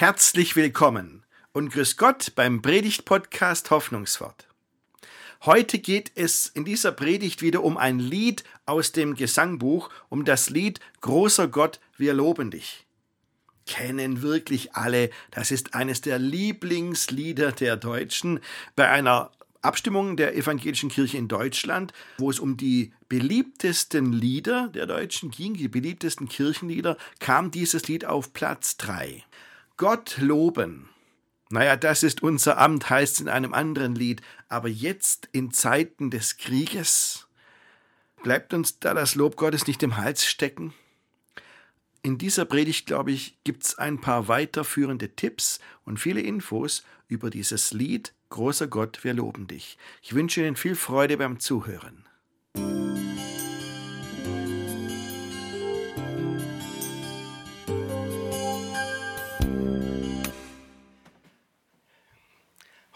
Herzlich willkommen und grüß Gott beim Predigt-Podcast Hoffnungswort. Heute geht es in dieser Predigt wieder um ein Lied aus dem Gesangbuch, um das Lied Großer Gott, wir loben dich. Kennen wirklich alle, das ist eines der Lieblingslieder der Deutschen. Bei einer Abstimmung der evangelischen Kirche in Deutschland, wo es um die beliebtesten Lieder der Deutschen ging, die beliebtesten Kirchenlieder, kam dieses Lied auf Platz 3. Gott loben. Naja, das ist unser Amt, heißt es in einem anderen Lied. Aber jetzt in Zeiten des Krieges, bleibt uns da das Lob Gottes nicht im Hals stecken? In dieser Predigt, glaube ich, gibt es ein paar weiterführende Tipps und viele Infos über dieses Lied Großer Gott, wir loben dich. Ich wünsche Ihnen viel Freude beim Zuhören.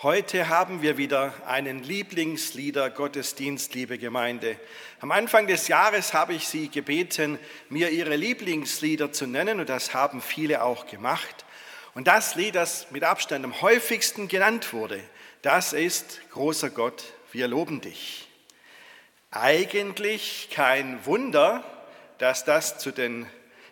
Heute haben wir wieder einen Lieblingslieder Gottesdienst, liebe Gemeinde. Am Anfang des Jahres habe ich Sie gebeten, mir Ihre Lieblingslieder zu nennen und das haben viele auch gemacht. Und das Lied, das mit Abstand am häufigsten genannt wurde, das ist Großer Gott, wir loben dich. Eigentlich kein Wunder, dass das zu den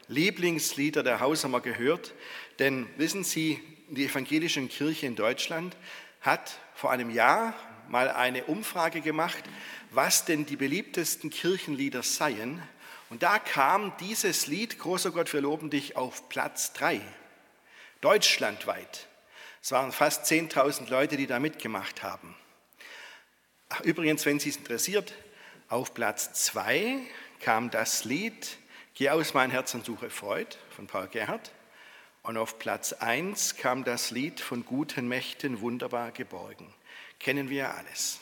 Lieblingslieder der Hausamer gehört, denn wissen Sie, die evangelischen Kirche in Deutschland hat vor einem Jahr mal eine Umfrage gemacht, was denn die beliebtesten Kirchenlieder seien. Und da kam dieses Lied, Großer Gott, wir loben dich, auf Platz 3, deutschlandweit. Es waren fast 10.000 Leute, die da mitgemacht haben. Übrigens, wenn Sie es interessiert, auf Platz 2 kam das Lied Geh aus mein Herz und suche Freud von Paul Gerhardt. Und auf Platz 1 kam das Lied von guten Mächten wunderbar geborgen. Kennen wir alles.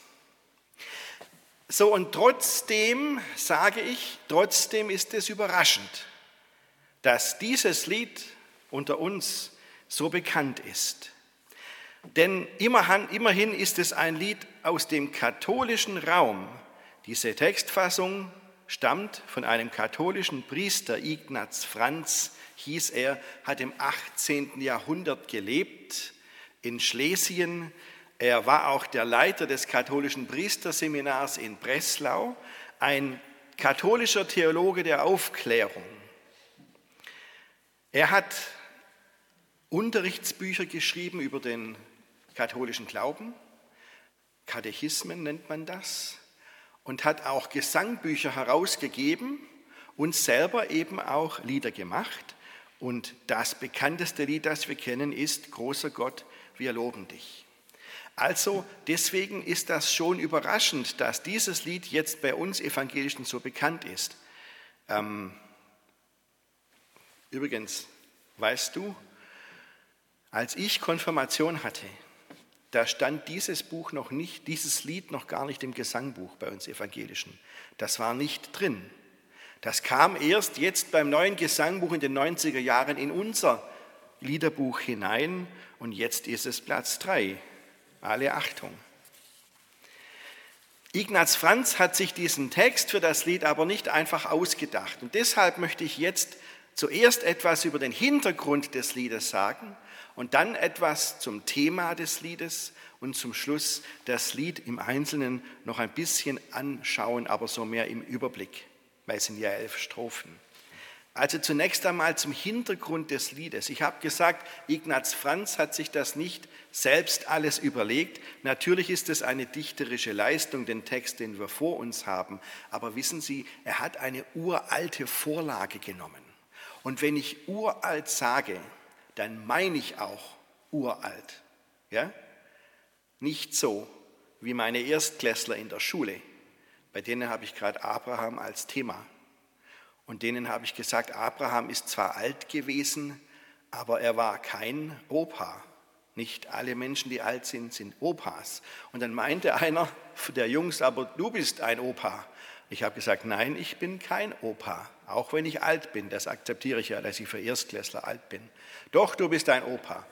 So, und trotzdem sage ich, trotzdem ist es überraschend, dass dieses Lied unter uns so bekannt ist. Denn immerhin ist es ein Lied aus dem katholischen Raum. Diese Textfassung stammt von einem katholischen Priester, Ignaz Franz, hieß er, hat im 18. Jahrhundert gelebt in Schlesien. Er war auch der Leiter des katholischen Priesterseminars in Breslau, ein katholischer Theologe der Aufklärung. Er hat Unterrichtsbücher geschrieben über den katholischen Glauben, Katechismen nennt man das, und hat auch Gesangbücher herausgegeben und selber eben auch Lieder gemacht. Und das bekannteste Lied, das wir kennen, ist Großer Gott, wir loben dich. Also deswegen ist das schon überraschend, dass dieses Lied jetzt bei uns Evangelischen so bekannt ist. Ähm, übrigens, weißt du, als ich Konfirmation hatte, da stand dieses Buch noch nicht, dieses Lied noch gar nicht im Gesangbuch bei uns Evangelischen. Das war nicht drin. Das kam erst jetzt beim neuen Gesangbuch in den 90er Jahren in unser Liederbuch hinein und jetzt ist es Platz 3. Alle Achtung. Ignaz Franz hat sich diesen Text für das Lied aber nicht einfach ausgedacht. Und deshalb möchte ich jetzt zuerst etwas über den Hintergrund des Liedes sagen und dann etwas zum Thema des Liedes und zum Schluss das Lied im Einzelnen noch ein bisschen anschauen, aber so mehr im Überblick weil es sind ja elf Strophen. Also zunächst einmal zum Hintergrund des Liedes. Ich habe gesagt, Ignaz Franz hat sich das nicht selbst alles überlegt. Natürlich ist es eine dichterische Leistung, den Text, den wir vor uns haben. Aber wissen Sie, er hat eine uralte Vorlage genommen. Und wenn ich uralt sage, dann meine ich auch uralt. Ja? Nicht so wie meine Erstklässler in der Schule bei denen habe ich gerade Abraham als Thema. Und denen habe ich gesagt, Abraham ist zwar alt gewesen, aber er war kein Opa. Nicht alle Menschen, die alt sind, sind Opas. Und dann meinte einer der Jungs, aber du bist ein Opa. Ich habe gesagt, nein, ich bin kein Opa, auch wenn ich alt bin. Das akzeptiere ich ja, dass ich für Erstklässler alt bin. Doch, du bist ein Opa.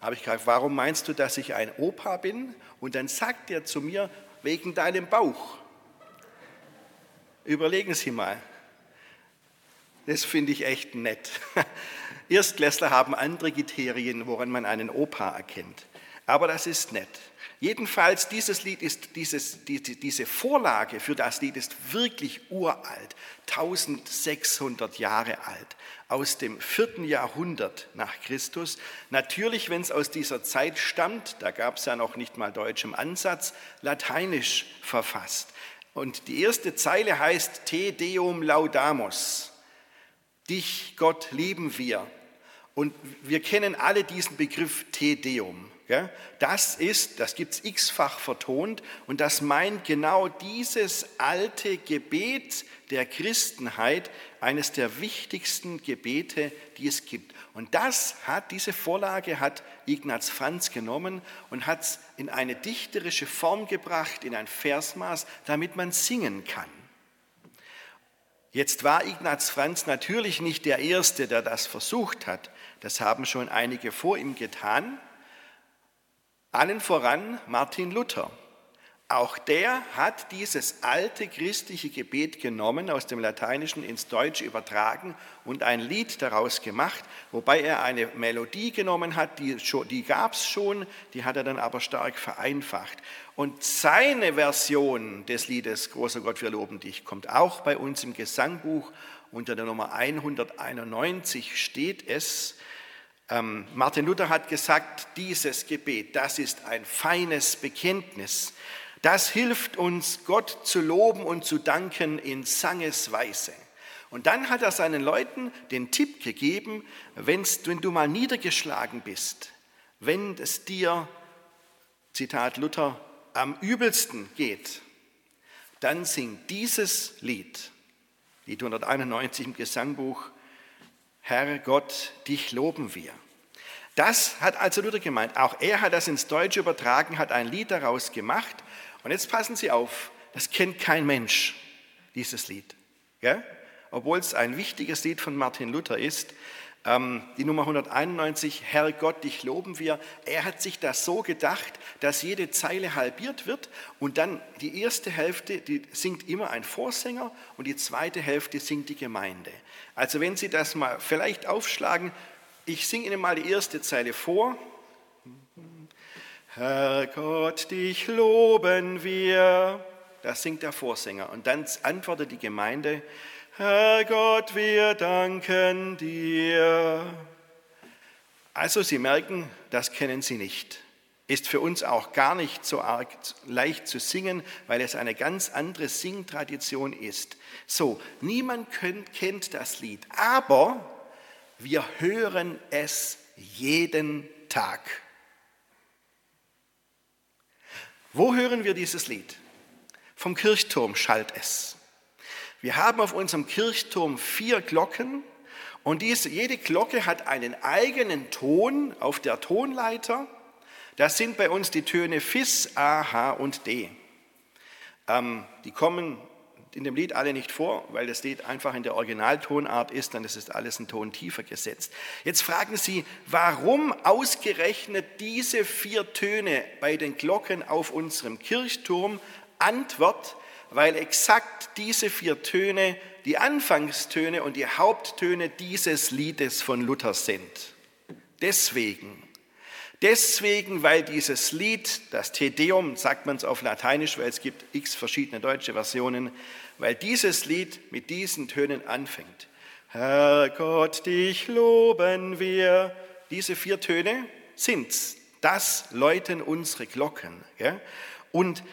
Habe ich gefragt, warum meinst du, dass ich ein Opa bin? Und dann sagt er zu mir, wegen deinem Bauch. Überlegen Sie mal. Das finde ich echt nett. Erstklässler haben andere Kriterien, woran man einen Opa erkennt. Aber das ist nett. Jedenfalls, dieses Lied ist, dieses, die, diese Vorlage für das Lied ist wirklich uralt, 1600 Jahre alt, aus dem vierten Jahrhundert nach Christus. Natürlich, wenn es aus dieser Zeit stammt, da gab es ja noch nicht mal Deutsch im Ansatz, lateinisch verfasst. Und die erste Zeile heißt Te Deum Laudamus. Dich, Gott, lieben wir. Und wir kennen alle diesen Begriff Te Deum. Das ist, das gibt es x-fach vertont und das meint genau dieses alte Gebet der Christenheit, eines der wichtigsten Gebete, die es gibt. Und das hat, diese Vorlage hat Ignaz Franz genommen und hat es in eine dichterische Form gebracht, in ein Versmaß, damit man singen kann. Jetzt war Ignaz Franz natürlich nicht der Erste, der das versucht hat. Das haben schon einige vor ihm getan. Allen voran Martin Luther. Auch der hat dieses alte christliche Gebet genommen, aus dem Lateinischen ins Deutsche übertragen und ein Lied daraus gemacht, wobei er eine Melodie genommen hat, die, die gab es schon, die hat er dann aber stark vereinfacht. Und seine Version des Liedes Großer Gott, wir loben dich, kommt auch bei uns im Gesangbuch. Unter der Nummer 191 steht es, ähm, Martin Luther hat gesagt, dieses Gebet, das ist ein feines Bekenntnis. Das hilft uns, Gott zu loben und zu danken in Sangesweise. Und dann hat er seinen Leuten den Tipp gegeben, wenn du mal niedergeschlagen bist, wenn es dir, Zitat Luther, am übelsten geht, dann sing dieses Lied, Lied 191 im Gesangbuch, Herr Gott, dich loben wir. Das hat also Luther gemeint. Auch er hat das ins Deutsche übertragen, hat ein Lied daraus gemacht. Und jetzt passen Sie auf, das kennt kein Mensch, dieses Lied. Ja? Obwohl es ein wichtiges Lied von Martin Luther ist. Ähm, die Nummer 191, Herr Gott, dich loben wir. Er hat sich das so gedacht, dass jede Zeile halbiert wird und dann die erste Hälfte, die singt immer ein Vorsänger und die zweite Hälfte singt die Gemeinde. Also wenn Sie das mal vielleicht aufschlagen, ich singe Ihnen mal die erste Zeile vor. Herr Gott, dich loben wir. Das singt der Vorsänger. Und dann antwortet die Gemeinde, Herr Gott, wir danken dir. Also Sie merken, das kennen Sie nicht. Ist für uns auch gar nicht so arg leicht zu singen, weil es eine ganz andere Singtradition ist. So, niemand kennt das Lied, aber wir hören es jeden Tag. Wo hören wir dieses Lied? Vom Kirchturm schallt es. Wir haben auf unserem Kirchturm vier Glocken und diese, jede Glocke hat einen eigenen Ton auf der Tonleiter. Das sind bei uns die Töne Fis, A, H und D. Ähm, die kommen in dem Lied alle nicht vor, weil das Lied einfach in der Originaltonart ist, ist es alles einen Ton tiefer gesetzt. Jetzt fragen Sie, warum ausgerechnet diese vier Töne bei den Glocken auf unserem Kirchturm? Antwort, weil exakt diese vier Töne die Anfangstöne und die Haupttöne dieses Liedes von Luther sind. Deswegen. Deswegen, weil dieses Lied, das Te Deum, sagt man es auf Lateinisch, weil es gibt x verschiedene deutsche Versionen, weil dieses Lied mit diesen Tönen anfängt. Herr Gott, dich loben wir. Diese vier Töne sind's. Das läuten unsere Glocken. Und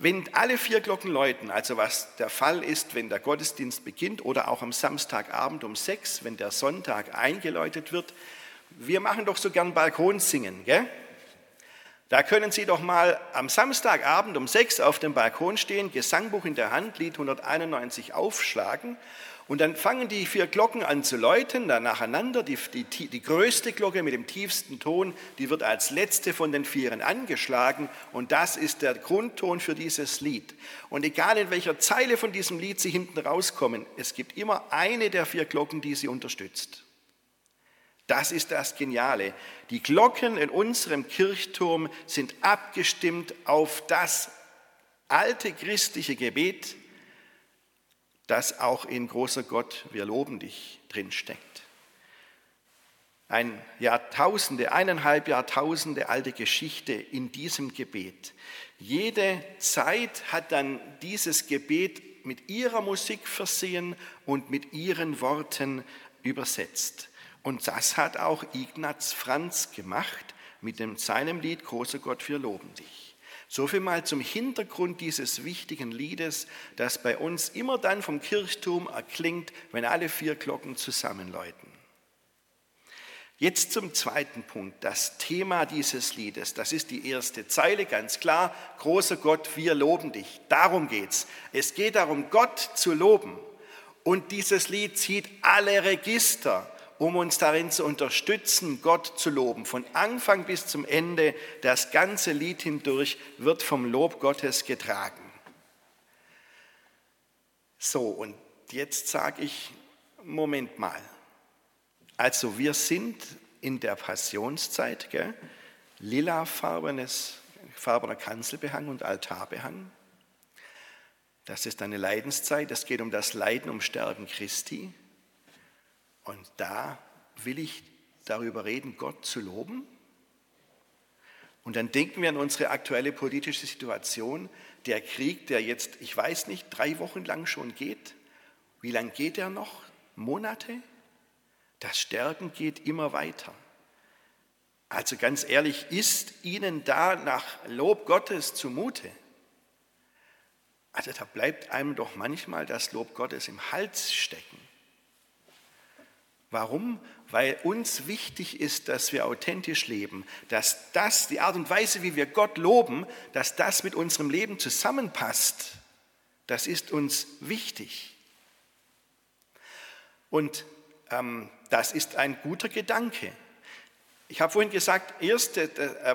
wenn alle vier Glocken läuten, also was der Fall ist, wenn der Gottesdienst beginnt oder auch am Samstagabend um sechs, wenn der Sonntag eingeläutet wird, wir machen doch so gern Balkonsingen, gell? Da können Sie doch mal am Samstagabend um sechs auf dem Balkon stehen, Gesangbuch in der Hand, Lied 191 aufschlagen und dann fangen die vier Glocken an zu läuten, dann nacheinander. Die, die, die größte Glocke mit dem tiefsten Ton, die wird als letzte von den Vieren angeschlagen. Und das ist der Grundton für dieses Lied. Und egal in welcher Zeile von diesem Lied Sie hinten rauskommen, es gibt immer eine der vier Glocken, die Sie unterstützt. Das ist das Geniale. Die Glocken in unserem Kirchturm sind abgestimmt auf das alte christliche Gebet, das auch in großer Gott, wir loben dich drin steckt. ein Jahrtausende, eineinhalb Jahrtausende alte Geschichte in diesem Gebet. Jede Zeit hat dann dieses Gebet mit ihrer Musik versehen und mit ihren Worten übersetzt. Und das hat auch Ignaz Franz gemacht mit dem, seinem Lied Großer Gott, wir loben dich. So viel mal zum Hintergrund dieses wichtigen Liedes, das bei uns immer dann vom Kirchturm erklingt, wenn alle vier Glocken zusammenläuten. Jetzt zum zweiten Punkt, das Thema dieses Liedes. Das ist die erste Zeile, ganz klar. Großer Gott, wir loben dich. Darum geht's. Es geht darum, Gott zu loben. Und dieses Lied zieht alle Register, um uns darin zu unterstützen, Gott zu loben. Von Anfang bis zum Ende, das ganze Lied hindurch wird vom Lob Gottes getragen. So, und jetzt sage ich, Moment mal. Also wir sind in der Passionszeit, gell? lilafarbenes, farbener Kanzelbehang und Altarbehang. Das ist eine Leidenszeit, es geht um das Leiden, um Sterben Christi. Und da will ich darüber reden, Gott zu loben. Und dann denken wir an unsere aktuelle politische Situation, der Krieg, der jetzt, ich weiß nicht, drei Wochen lang schon geht. Wie lange geht er noch? Monate? Das Sterben geht immer weiter. Also ganz ehrlich, ist Ihnen da nach Lob Gottes zumute? Also da bleibt einem doch manchmal das Lob Gottes im Hals stecken. Warum? Weil uns wichtig ist, dass wir authentisch leben, dass das, die Art und Weise, wie wir Gott loben, dass das mit unserem Leben zusammenpasst. Das ist uns wichtig. Und ähm, das ist ein guter Gedanke. Ich habe vorhin gesagt, erst äh,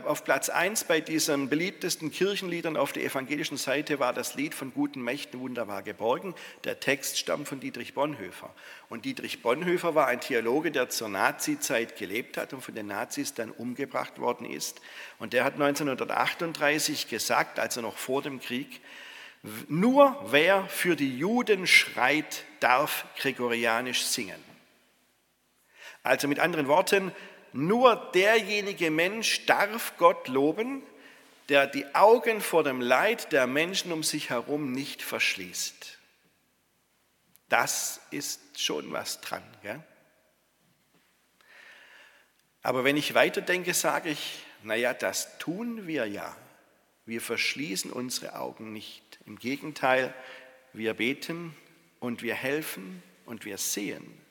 auf Platz 1 bei diesen beliebtesten Kirchenliedern auf der evangelischen Seite war das Lied von guten Mächten wunderbar geborgen. Der Text stammt von Dietrich Bonhoeffer. Und Dietrich Bonhoeffer war ein Theologe, der zur Nazizeit gelebt hat und von den Nazis dann umgebracht worden ist. Und der hat 1938 gesagt, also noch vor dem Krieg, nur wer für die Juden schreit, darf gregorianisch singen. Also mit anderen Worten, nur derjenige Mensch darf Gott loben, der die Augen vor dem Leid der Menschen um sich herum nicht verschließt. Das ist schon was dran. Gell? Aber wenn ich weiterdenke, sage ich, naja, das tun wir ja. Wir verschließen unsere Augen nicht. Im Gegenteil, wir beten und wir helfen und wir sehen.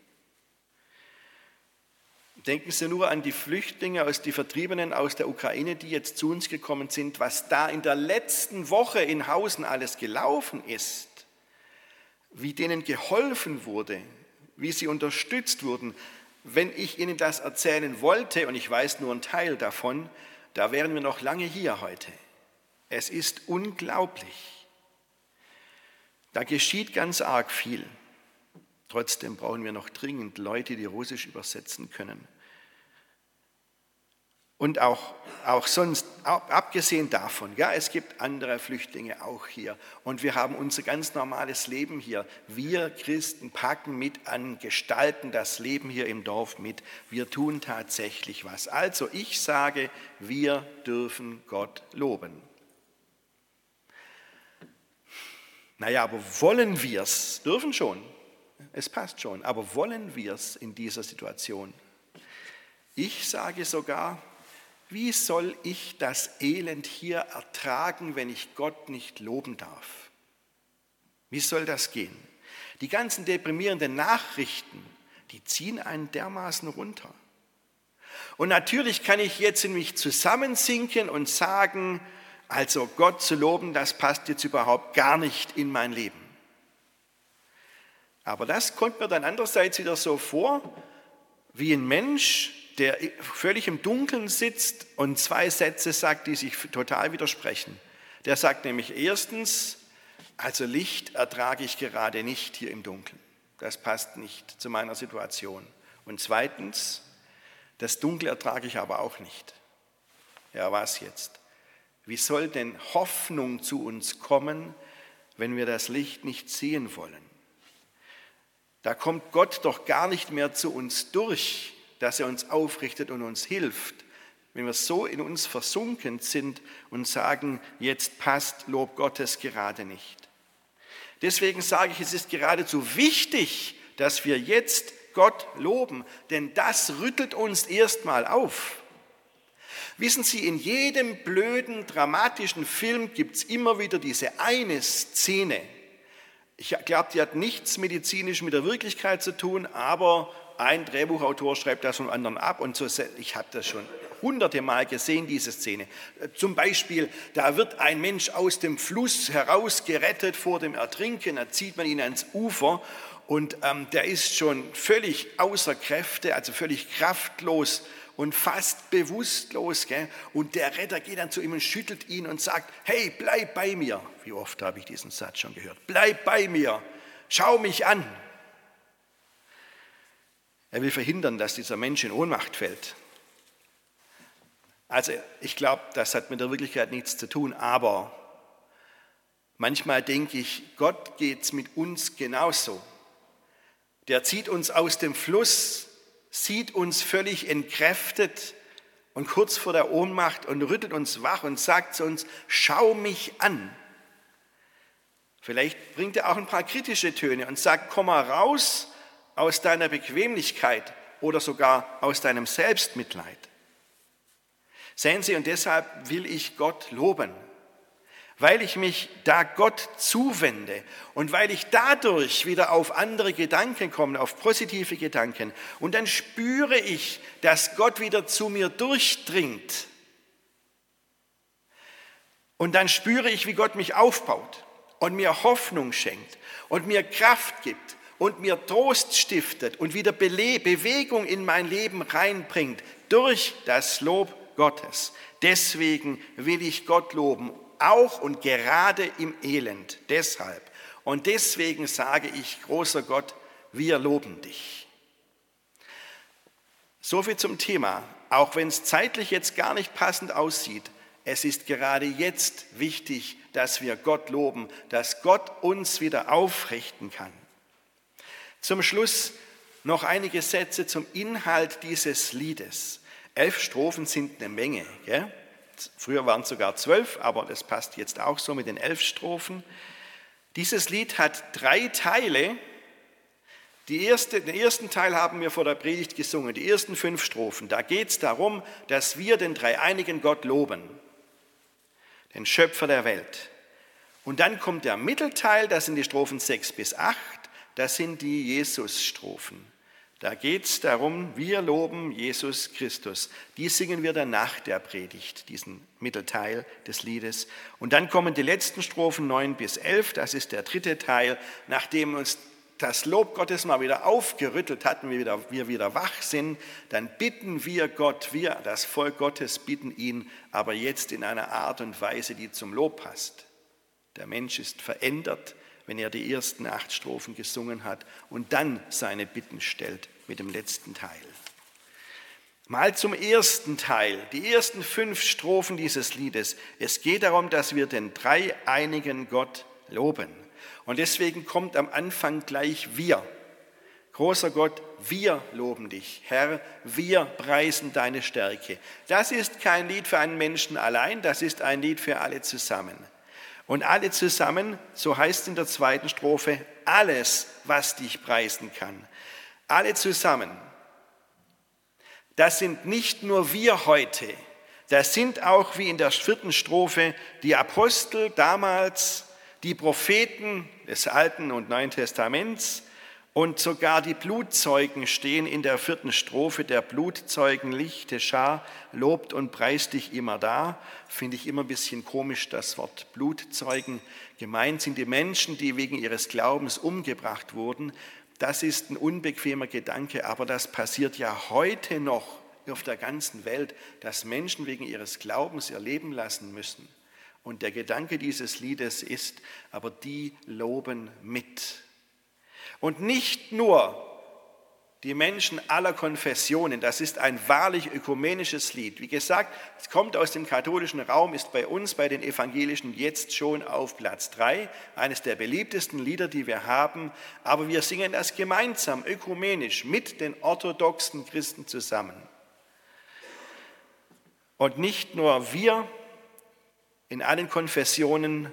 Denken Sie nur an die Flüchtlinge aus die Vertriebenen aus der Ukraine, die jetzt zu uns gekommen sind, was da in der letzten Woche in Hausen alles gelaufen ist, wie denen geholfen wurde, wie sie unterstützt wurden. Wenn ich Ihnen das erzählen wollte, und ich weiß nur einen Teil davon, da wären wir noch lange hier heute. Es ist unglaublich. Da geschieht ganz arg viel. Trotzdem brauchen wir noch dringend Leute, die Russisch übersetzen können. Und auch, auch sonst, abgesehen davon, ja, es gibt andere Flüchtlinge auch hier. Und wir haben unser ganz normales Leben hier. Wir Christen packen mit an, gestalten das Leben hier im Dorf mit. Wir tun tatsächlich was. Also ich sage, wir dürfen Gott loben. Naja, aber wollen wir es? Dürfen schon es passt schon, aber wollen wir es in dieser Situation? Ich sage sogar, wie soll ich das Elend hier ertragen, wenn ich Gott nicht loben darf? Wie soll das gehen? Die ganzen deprimierenden Nachrichten, die ziehen einen dermaßen runter. Und natürlich kann ich jetzt in mich zusammensinken und sagen, also Gott zu loben, das passt jetzt überhaupt gar nicht in mein Leben. Aber das kommt mir dann andererseits wieder so vor, wie ein Mensch, der völlig im Dunkeln sitzt und zwei Sätze sagt, die sich total widersprechen. Der sagt nämlich erstens, also Licht ertrage ich gerade nicht hier im Dunkeln. Das passt nicht zu meiner Situation. Und zweitens, das Dunkel ertrage ich aber auch nicht. Ja, was jetzt? Wie soll denn Hoffnung zu uns kommen, wenn wir das Licht nicht sehen wollen? Da kommt Gott doch gar nicht mehr zu uns durch. dass er uns aufrichtet und uns hilft, wenn wir so in uns versunken sind und sagen, jetzt passt Lob Gottes gerade nicht. Deswegen sage ich, es ist geradezu wichtig, dass wir jetzt Gott loben, denn das rüttelt uns erstmal auf. Wissen Sie, in jedem blöden, dramatischen Film gibt es immer wieder diese eine Szene. Ich glaube, die hat nichts medizinisch mit der Wirklichkeit zu tun, aber ein Drehbuchautor schreibt das vom anderen ab und so, ich habe das schon hunderte Mal gesehen, diese Szene. Zum Beispiel, da wird ein Mensch aus dem Fluss herausgerettet vor dem Ertrinken, da zieht man ihn ans Ufer und ähm, der ist schon völlig außer Kräfte, also völlig kraftlos und fast bewusstlos. Gell? Und der Retter geht dann zu ihm und schüttelt ihn und sagt, hey, bleib bei mir. Wie oft habe ich diesen Satz schon gehört? Bleib bei mir, schau mich an. Er will verhindern, dass dieser Mensch in Ohnmacht fällt. Also ich glaube, das hat mit der Wirklichkeit nichts zu tun, aber manchmal denke ich, Gott geht es mit uns genauso. Der zieht uns aus dem Fluss, sieht uns völlig entkräftet und kurz vor der Ohnmacht und rüttelt uns wach und sagt zu uns, schau mich an. Vielleicht bringt er auch ein paar kritische Töne und sagt, komm mal raus aus deiner Bequemlichkeit oder sogar aus deinem Selbstmitleid. Sehen Sie, und deshalb will ich Gott loben, weil ich mich da Gott zuwende und weil ich dadurch wieder auf andere Gedanken komme, auf positive Gedanken. Und dann spüre ich, dass Gott wieder zu mir durchdringt. Und dann spüre ich, wie Gott mich aufbaut und mir Hoffnung schenkt und mir Kraft gibt und mir Trost stiftet und wieder Bewegung in mein Leben reinbringt durch das Lob Gottes. Deswegen will ich Gott loben, auch und gerade im Elend. Deshalb. Und deswegen sage ich, großer Gott, wir loben dich. So viel zum Thema. Auch wenn es zeitlich jetzt gar nicht passend aussieht, es ist gerade jetzt wichtig, dass wir Gott loben, dass Gott uns wieder aufrichten kann. Zum Schluss noch einige Sätze zum Inhalt dieses Liedes. Elf Strophen sind eine Menge. Gell? Früher waren es sogar zwölf, aber das passt jetzt auch so mit den elf Strophen. Dieses Lied hat drei Teile. Erste, den ersten Teil haben wir vor der Predigt gesungen, die ersten fünf Strophen. Da geht es darum, dass wir den dreieinigen Gott loben, den Schöpfer der Welt. Und dann kommt der Mittelteil, das sind die Strophen sechs bis acht. Das sind die Jesus-Strophen. Da geht es darum, wir loben Jesus Christus. Die singen wir dann nach der Predigt, diesen Mittelteil des Liedes. Und dann kommen die letzten Strophen 9 bis 11, das ist der dritte Teil, nachdem uns das Lob Gottes mal wieder aufgerüttelt hat und wir wieder, wir wieder wach sind, dann bitten wir Gott, wir, das Volk Gottes, bitten ihn, aber jetzt in einer Art und Weise, die zum Lob passt. Der Mensch ist verändert, wenn er die ersten acht Strophen gesungen hat und dann seine Bitten stellt mit dem letzten Teil. Mal zum ersten Teil, die ersten fünf Strophen dieses Liedes. Es geht darum, dass wir den dreieinigen Gott loben. Und deswegen kommt am Anfang gleich wir. Großer Gott, wir loben dich. Herr, wir preisen deine Stärke. Das ist kein Lied für einen Menschen allein, das ist ein Lied für alle zusammen. Und alle zusammen, so heißt in der zweiten Strophe, alles, was dich preisen kann. Alle zusammen. Das sind nicht nur wir heute, das sind auch wie in der vierten Strophe die Apostel damals, die Propheten des Alten und Neuen Testaments, und sogar die Blutzeugen stehen in der vierten Strophe. Der Blutzeugen lichte Schar lobt und preist dich immer da. Finde ich immer ein bisschen komisch, das Wort Blutzeugen. Gemeint sind die Menschen, die wegen ihres Glaubens umgebracht wurden. Das ist ein unbequemer Gedanke, aber das passiert ja heute noch auf der ganzen Welt, dass Menschen wegen ihres Glaubens ihr Leben lassen müssen. Und der Gedanke dieses Liedes ist, aber die loben mit. Und nicht nur die Menschen aller Konfessionen. Das ist ein wahrlich ökumenisches Lied. Wie gesagt, es kommt aus dem katholischen Raum, ist bei uns, bei den Evangelischen, jetzt schon auf Platz 3. Eines der beliebtesten Lieder, die wir haben. Aber wir singen das gemeinsam, ökumenisch, mit den orthodoxen Christen zusammen. Und nicht nur wir in allen Konfessionen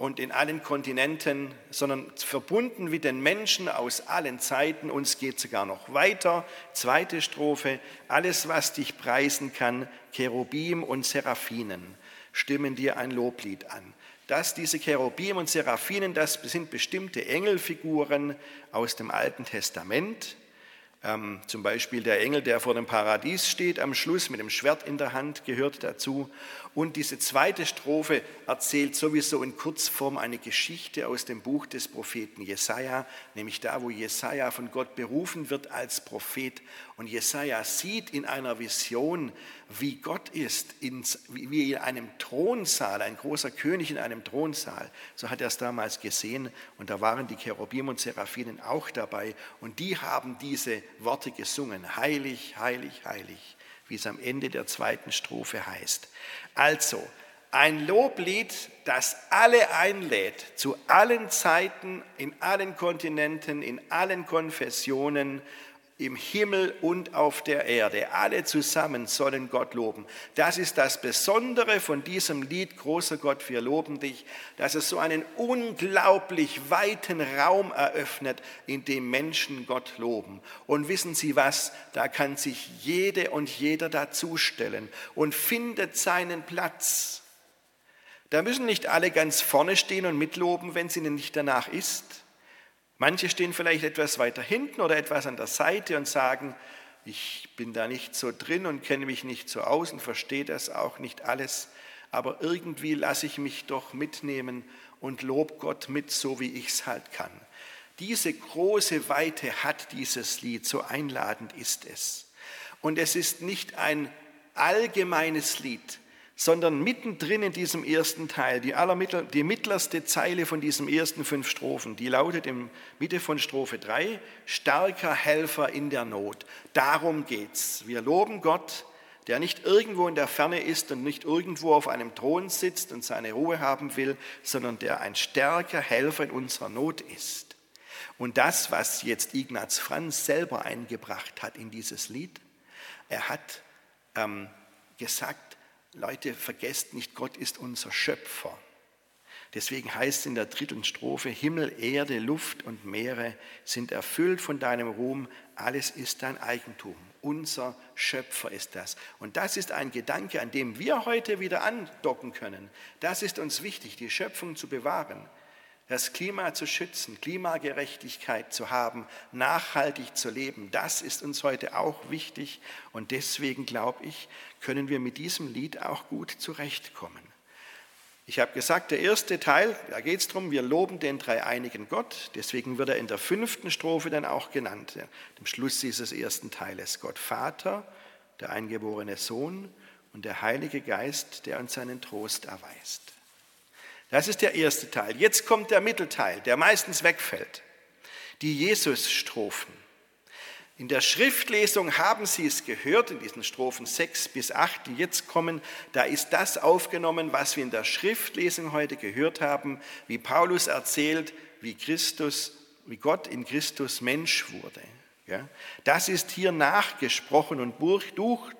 und in allen Kontinenten, sondern verbunden mit den Menschen aus allen Zeiten. Uns geht sogar noch weiter. Zweite Strophe, alles, was dich preisen kann, Cherubim und Seraphinen, stimmen dir ein Loblied an. Dass diese Cherubim und Seraphinen, das sind bestimmte Engelfiguren aus dem Alten Testament. Ähm, zum Beispiel der Engel, der vor dem Paradies steht, am Schluss mit dem Schwert in der Hand, gehört dazu. Und diese zweite Strophe erzählt sowieso in Kurzform eine Geschichte aus dem Buch des Propheten Jesaja, nämlich da, wo Jesaja von Gott berufen wird als Prophet. Und Jesaja sieht in einer Vision, wie Gott ist, wie in einem Thronsaal, ein großer König in einem Thronsaal. So hat er es damals gesehen. Und da waren die Cherubim und Seraphinen auch dabei. Und die haben diese Worte gesungen. Heilig, heilig, heilig, wie es am Ende der zweiten Strophe heißt. Also, ein Loblied, das alle einlädt, zu allen Zeiten, in allen Kontinenten, in allen Konfessionen, im Himmel und auf der Erde. Alle zusammen sollen Gott loben. Das ist das Besondere von diesem Lied, großer Gott, wir loben dich, dass es so einen unglaublich weiten Raum eröffnet, in dem Menschen Gott loben. Und wissen Sie was, da kann sich jede und jeder dazustellen und findet seinen Platz. Da müssen nicht alle ganz vorne stehen und mitloben, wenn es ihnen nicht danach ist. Manche stehen vielleicht etwas weiter hinten oder etwas an der Seite und sagen, ich bin da nicht so drin und kenne mich nicht so aus und verstehe das auch nicht alles, aber irgendwie lasse ich mich doch mitnehmen und lob Gott mit, so wie ich es halt kann. Diese große Weite hat dieses Lied, so einladend ist es. Und es ist nicht ein allgemeines Lied, sondern mittendrin in diesem ersten Teil, die, allermittel, die mittlerste Zeile von diesen ersten fünf Strophen, die lautet in Mitte von Strophe 3, starker Helfer in der Not. Darum geht's. Wir loben Gott, der nicht irgendwo in der Ferne ist und nicht irgendwo auf einem Thron sitzt und seine Ruhe haben will, sondern der ein stärker Helfer in unserer Not ist. Und das, was jetzt Ignaz Franz selber eingebracht hat in dieses Lied, er hat ähm, gesagt, Leute, vergesst nicht, Gott ist unser Schöpfer. Deswegen heißt es in der dritten Strophe, Himmel, Erde, Luft und Meere sind erfüllt von deinem Ruhm, alles ist dein Eigentum. Unser Schöpfer ist das. Und das ist ein Gedanke, an dem wir heute wieder andocken können. Das ist uns wichtig, die Schöpfung zu bewahren das Klima zu schützen, Klimagerechtigkeit zu haben, nachhaltig zu leben, das ist uns heute auch wichtig. Und deswegen glaube ich, können wir mit diesem Lied auch gut zurechtkommen. Ich habe gesagt, der erste Teil, da geht es darum, wir loben den dreieinigen Gott. Deswegen wird er in der fünften Strophe dann auch genannt, dem Schluss dieses ersten Teiles. Gott Vater, der eingeborene Sohn und der Heilige Geist, der uns seinen Trost erweist. Das ist der erste Teil. Jetzt kommt der Mittelteil, der meistens wegfällt. Die Jesus-Strophen. In der Schriftlesung haben Sie es gehört, in diesen Strophen 6 bis 8, die jetzt kommen, da ist das aufgenommen, was wir in der Schriftlesung heute gehört haben, wie Paulus erzählt, wie Christus, wie Gott in Christus Mensch wurde. das ist hier nachgesprochen und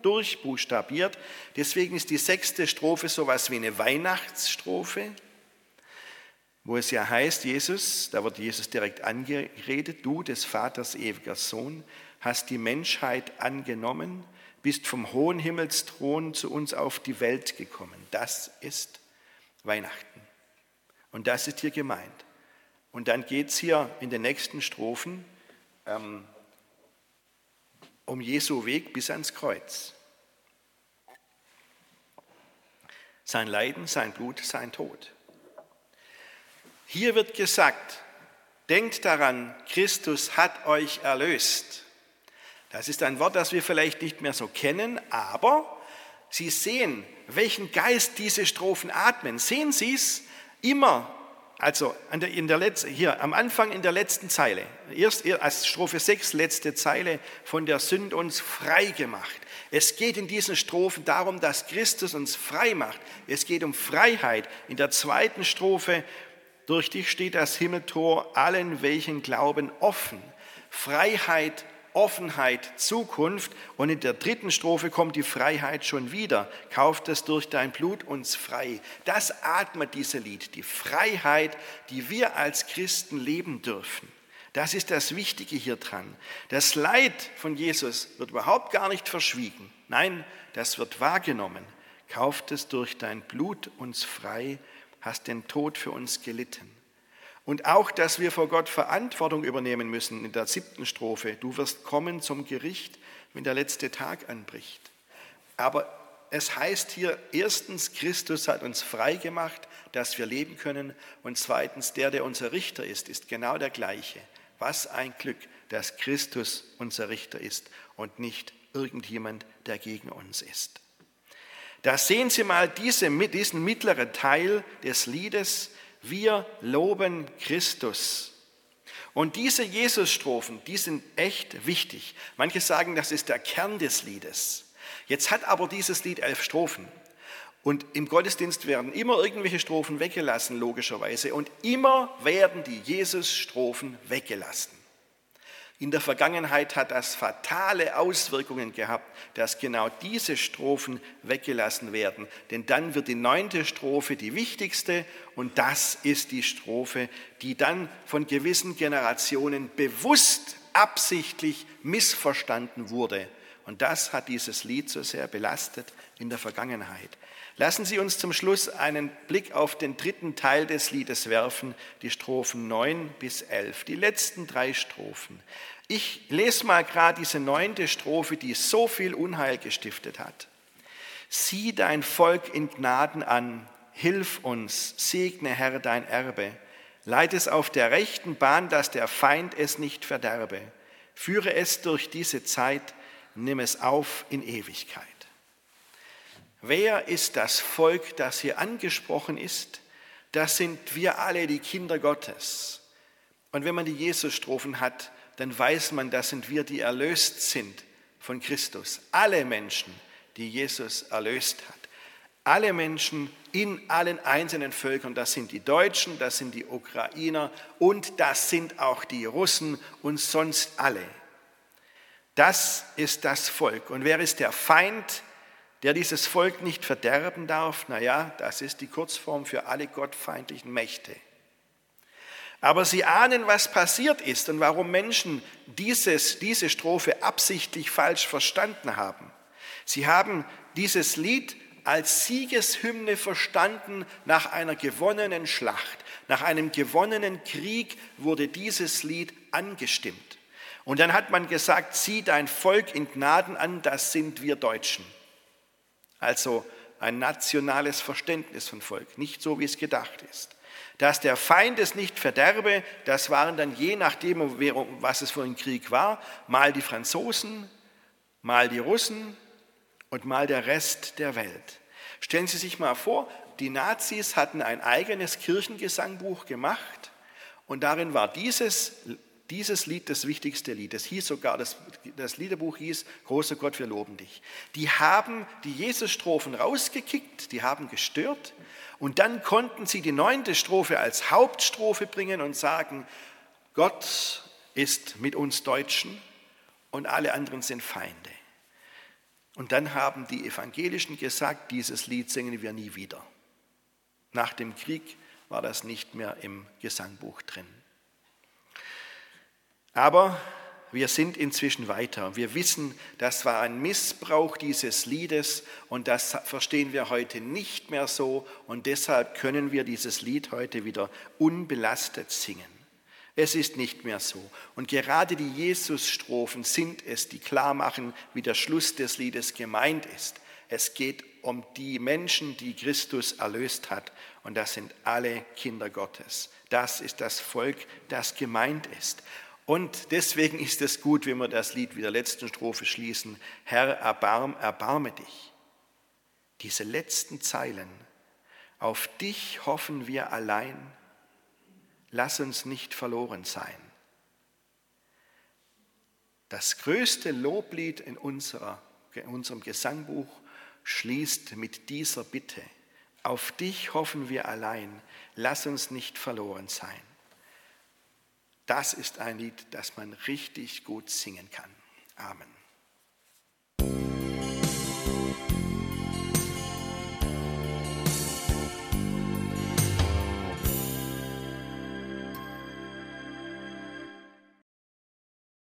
durchbuchstabiert. Deswegen ist die sechste Strophe so etwas wie eine Weihnachtsstrophe wo es ja heißt, Jesus, da wird Jesus direkt angeredet, du des Vaters ewiger Sohn, hast die Menschheit angenommen, bist vom hohen Himmelsthron zu uns auf die Welt gekommen. Das ist Weihnachten. Und das ist hier gemeint. Und dann geht es hier in den nächsten Strophen ähm, um Jesu Weg bis ans Kreuz. Sein Leiden, sein Blut, sein Tod. Hier wird gesagt, denkt daran, Christus hat euch erlöst. Das ist ein Wort, das wir vielleicht nicht mehr so kennen, aber Sie sehen, welchen Geist diese Strophen atmen. Sehen Sie es? Immer also in der Letz-, hier am Anfang in der letzten Zeile, erst als Strophe 6, letzte Zeile, von der Sünde uns frei gemacht. Es geht in diesen Strophen darum, dass Christus uns frei macht. Es geht um Freiheit. In der zweiten Strophe, durch dich steht das Himmeltor allen, welchen glauben, offen. Freiheit Offenheit, Zukunft. Und in der dritten Strophe kommt die Freiheit schon wieder. Kauft es durch dein Blut uns frei. Das atmet diese Lied, die Freiheit, die wir als Christen leben dürfen. Das ist das Wichtige hier dran. Das Leid von Jesus wird überhaupt gar nicht verschwiegen. Nein, das wird wahrgenommen. Kauft es durch dein Blut uns frei, hast den Tod für uns gelitten. Und auch, dass wir vor Gott Verantwortung übernehmen müssen in der siebten Strophe. Du wirst kommen zum Gericht, wenn der letzte Tag anbricht. Aber es heißt hier erstens, Christus hat uns frei gemacht, dass wir leben können. Und zweitens, der, der unser Richter ist, ist genau der gleiche. Was ein Glück, dass Christus unser Richter ist und nicht irgendjemand, der gegen uns ist. Da sehen Sie mal diese, diesen mittleren Teil des Liedes, wir loben Christus. Und diese Jesus-Strophen, die sind echt wichtig. Manche sagen, das ist der Kern des Liedes. Jetzt hat aber dieses Lied elf Strophen. Und im Gottesdienst werden immer irgendwelche Strophen weggelassen, logischerweise. Und immer werden die Jesus-Strophen weggelassen. In der Vergangenheit hat das fatale Auswirkungen gehabt, dass genau diese Strophen weggelassen werden. Denn dann wird die neunte Strophe die wichtigste und das ist die Strophe, die dann von gewissen Generationen bewusst, absichtlich missverstanden wurde. Und das hat dieses Lied so sehr belastet in der Vergangenheit. Lassen Sie uns zum Schluss einen Blick auf den dritten Teil des Liedes werfen, die Strophen 9 bis 11, die letzten drei Strophen. Ich lese mal gerade diese neunte Strophe, die so viel Unheil gestiftet hat. Sieh dein Volk in Gnaden an, hilf uns, segne Herr dein Erbe, leite es auf der rechten Bahn, dass der Feind es nicht verderbe. Führe es durch diese Zeit, nimm es auf in Ewigkeit. Wer ist das Volk, das hier angesprochen ist? Das sind wir alle, die Kinder Gottes. Und wenn man die Jesus-Strophen hat, dann weiß man, das sind wir, die erlöst sind von Christus. Alle Menschen, die Jesus erlöst hat. Alle Menschen in allen einzelnen Völkern, das sind die Deutschen, das sind die Ukrainer und das sind auch die Russen und sonst alle. Das ist das Volk. Und wer ist der Feind? der dieses Volk nicht verderben darf, naja, das ist die Kurzform für alle gottfeindlichen Mächte. Aber sie ahnen, was passiert ist und warum Menschen dieses, diese Strophe absichtlich falsch verstanden haben. Sie haben dieses Lied als Siegeshymne verstanden nach einer gewonnenen Schlacht. Nach einem gewonnenen Krieg wurde dieses Lied angestimmt. Und dann hat man gesagt, sieh dein Volk in Gnaden an, das sind wir Deutschen. Also ein nationales Verständnis von Volk, nicht so, wie es gedacht ist. Dass der Feind es nicht verderbe, das waren dann je nachdem, was es für ein Krieg war, mal die Franzosen, mal die Russen und mal der Rest der Welt. Stellen Sie sich mal vor, die Nazis hatten ein eigenes Kirchengesangbuch gemacht und darin war dieses dieses Lied das wichtigste Lied. Das hieß sogar, das, das Liederbuch hieß, großer Gott, wir loben dich. Die haben die Jesus-Strophen rausgekickt, die haben gestört und dann konnten sie die neunte Strophe als Hauptstrophe bringen und sagen, Gott ist mit uns Deutschen und alle anderen sind Feinde. Und dann haben die Evangelischen gesagt, dieses Lied singen wir nie wieder. Nach dem Krieg war das nicht mehr im Gesangbuch drin. Aber wir sind inzwischen weiter. Wir wissen, das war ein Missbrauch dieses Liedes und das verstehen wir heute nicht mehr so und deshalb können wir dieses Lied heute wieder unbelastet singen. Es ist nicht mehr so. Und gerade die Jesus-Strophen sind es, die klar machen, wie der Schluss des Liedes gemeint ist. Es geht um die Menschen, die Christus erlöst hat. Und das sind alle Kinder Gottes. Das ist das Volk, das gemeint ist. Und deswegen ist es gut, wenn wir das Lied wie der letzten Strophe schließen. Herr, erbarm, erbarme dich. Diese letzten Zeilen. Auf dich hoffen wir allein. lass uns nicht verloren sein. Das größte Loblied in, unserer, in unserem Gesangbuch schließt mit dieser Bitte. Auf dich hoffen wir allein, lass uns nicht verloren sein. Das ist ein Lied, das man richtig gut singen kann. Amen.